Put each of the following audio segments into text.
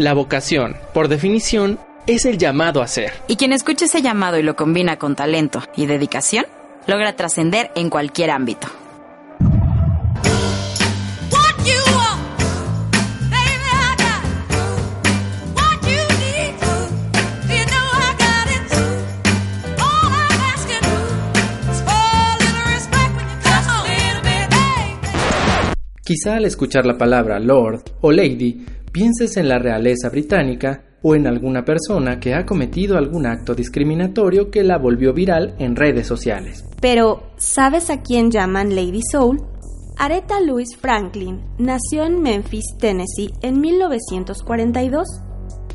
La vocación, por definición, es el llamado a ser. Y quien escucha ese llamado y lo combina con talento y dedicación, logra trascender en cualquier ámbito. Quizá al escuchar la palabra Lord o Lady pienses en la realeza británica o en alguna persona que ha cometido algún acto discriminatorio que la volvió viral en redes sociales. Pero, ¿sabes a quién llaman Lady Soul? Aretha Louise Franklin nació en Memphis, Tennessee en 1942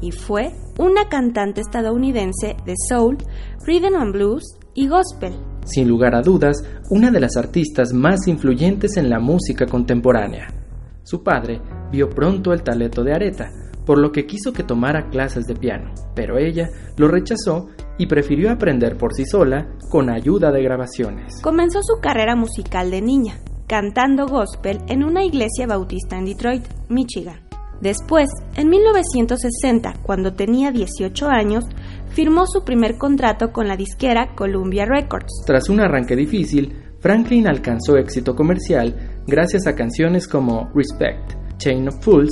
y fue una cantante estadounidense de soul, rhythm and blues y gospel. Sin lugar a dudas, una de las artistas más influyentes en la música contemporánea. Su padre vio pronto el talento de Aretha, por lo que quiso que tomara clases de piano, pero ella lo rechazó y prefirió aprender por sí sola con ayuda de grabaciones. Comenzó su carrera musical de niña, cantando gospel en una iglesia bautista en Detroit, Michigan. Después, en 1960, cuando tenía 18 años, firmó su primer contrato con la disquera Columbia Records. Tras un arranque difícil, Franklin alcanzó éxito comercial gracias a canciones como Respect, Chain of Fools,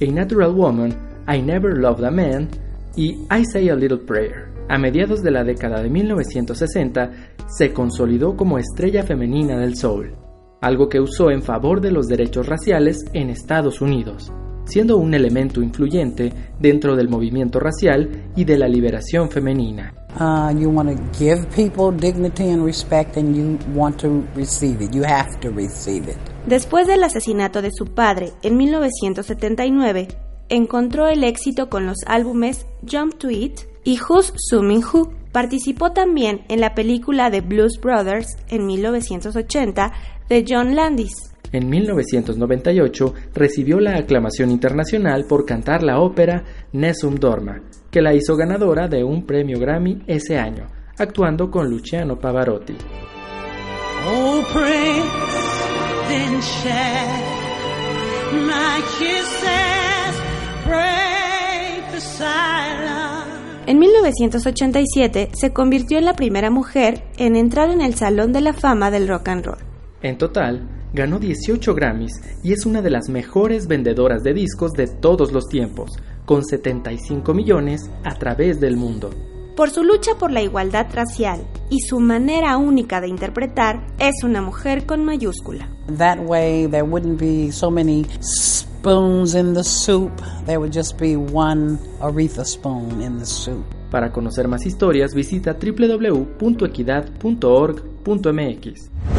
A Natural Woman, I Never Loved a Man y I Say a Little Prayer. A mediados de la década de 1960 se consolidó como estrella femenina del soul, algo que usó en favor de los derechos raciales en Estados Unidos, siendo un elemento influyente dentro del movimiento racial y de la liberación femenina. Uh, you want to give people dignity and respect and you want to receive it. You have to receive it. Después del asesinato de su padre en 1979, encontró el éxito con los álbumes Jump to It y Who's Summing Who. Participó también en la película The Blues Brothers en 1980 de John Landis. En 1998 recibió la aclamación internacional por cantar la ópera Nessun Dorma, que la hizo ganadora de un premio Grammy ese año, actuando con Luciano Pavarotti. Oh, prince, then shed my kisses, break the silence. En 1987 se convirtió en la primera mujer en entrar en el Salón de la Fama del Rock and Roll. En total, ganó 18 Grammys y es una de las mejores vendedoras de discos de todos los tiempos, con 75 millones a través del mundo. Por su lucha por la igualdad racial y su manera única de interpretar, es una mujer con mayúscula. That way there wouldn't be so many spoons in the soup. There would just be one Aretha spoon in the soup. Para conocer más historias visita www.equidad.org.mx.